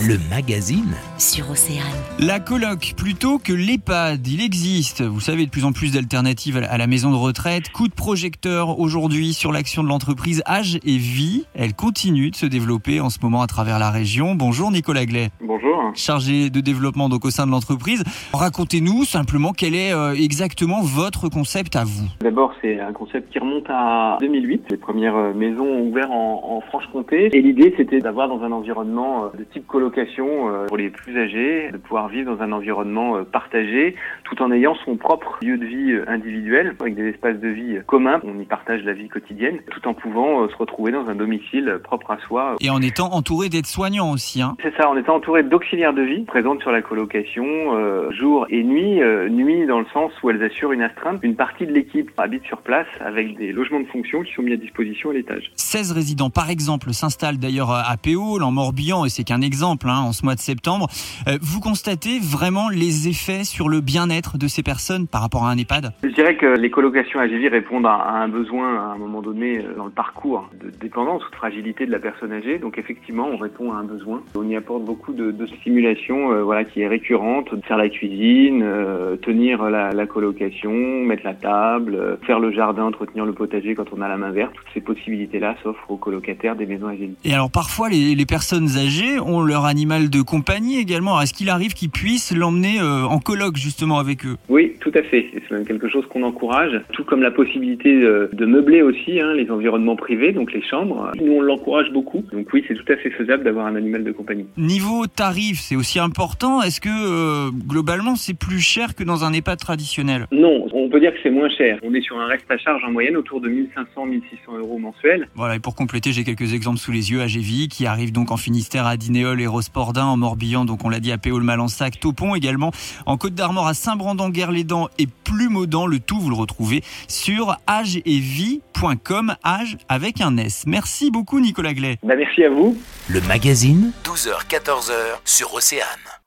le magazine sur Océane. La coloc plutôt que l'EHPAD, il existe, vous savez, de plus en plus d'alternatives à la maison de retraite. Coup de projecteur aujourd'hui sur l'action de l'entreprise Âge et Vie. Elle continue de se développer en ce moment à travers la région. Bonjour Nicolas Glay. Bonjour. Chargé de développement donc au sein de l'entreprise. Racontez-nous simplement quel est euh, exactement votre concept à vous. D'abord, c'est un concept qui remonte à 2008. Les premières euh, maisons ouvertes en, en Franche-Comté. Et l'idée, c'était d'avoir dans un environnement euh, de type colocation pour les plus âgés, de pouvoir vivre dans un environnement partagé, tout en ayant son propre lieu de vie individuel, avec des espaces de vie communs. On y partage la vie quotidienne, tout en pouvant se retrouver dans un domicile propre à soi. Et en étant entouré d'aides-soignants aussi. Hein. C'est ça, en étant entouré d'auxiliaires de vie présentes sur la colocation euh, jour et nuit. Euh, nuit dans le sens où elles assurent une astreinte. Une partie de l'équipe habite sur place avec des logements de fonction qui sont mis à disposition à l'étage. 16 résidents par exemple s'installent d'ailleurs à Péole, en Morbihan, et c'est qu'un exemple hein, en ce mois de septembre. Euh, vous constatez vraiment les effets sur le bien-être de ces personnes par rapport à un EHPAD? Je dirais que les colocations Gévy répondent à, un besoin à un moment donné dans le parcours de dépendance ou de fragilité de la personne âgée. Donc effectivement, on répond à un besoin. On y apporte beaucoup de, de stimulation euh, voilà, qui est récurrente, de faire la cuisine, euh, tenir la, la, colocation, mettre la table, euh, faire le jardin, entretenir le potager quand on a la main verte. Toutes ces possibilités-là s'offrent aux colocataires des maisons âgées. Et alors parfois, les, les, personnes âgées ont leur animal de compagnie également. Est-ce qu'il arrive qu'ils puissent l'emmener en coloc justement avec eux? Oui, tout à fait. C'est même quelque chose qu'on encourage, tout comme la possibilité de, de meubler aussi hein, les environnements privés, donc les chambres. Nous, on l'encourage beaucoup. Donc oui, c'est tout à fait faisable d'avoir un animal de compagnie. Niveau tarif, c'est aussi important. Est-ce que euh, globalement, c'est plus cher que dans un EHPAD traditionnel? Non, on peut dire que c'est moins cher. On est sur un reste à charge en moyenne autour de 1500-1600 euros mensuels. Voilà, et pour compléter, j'ai quelques exemples sous les yeux. AGV qui arrive donc en Finistère à Dinéol et Rospordin, en Morbihan, donc on l'a dit à Péole, Malensac, Topon également, en Côte d'Armor à Saint-Brandon, Guerre-les-Dents et Plumaudan. Le tout, vous le retrouvez sur ageetvie.com, âge avec un S. Merci beaucoup Nicolas Glay. Bah, merci à vous. Le magazine, 12h-14h sur Océane.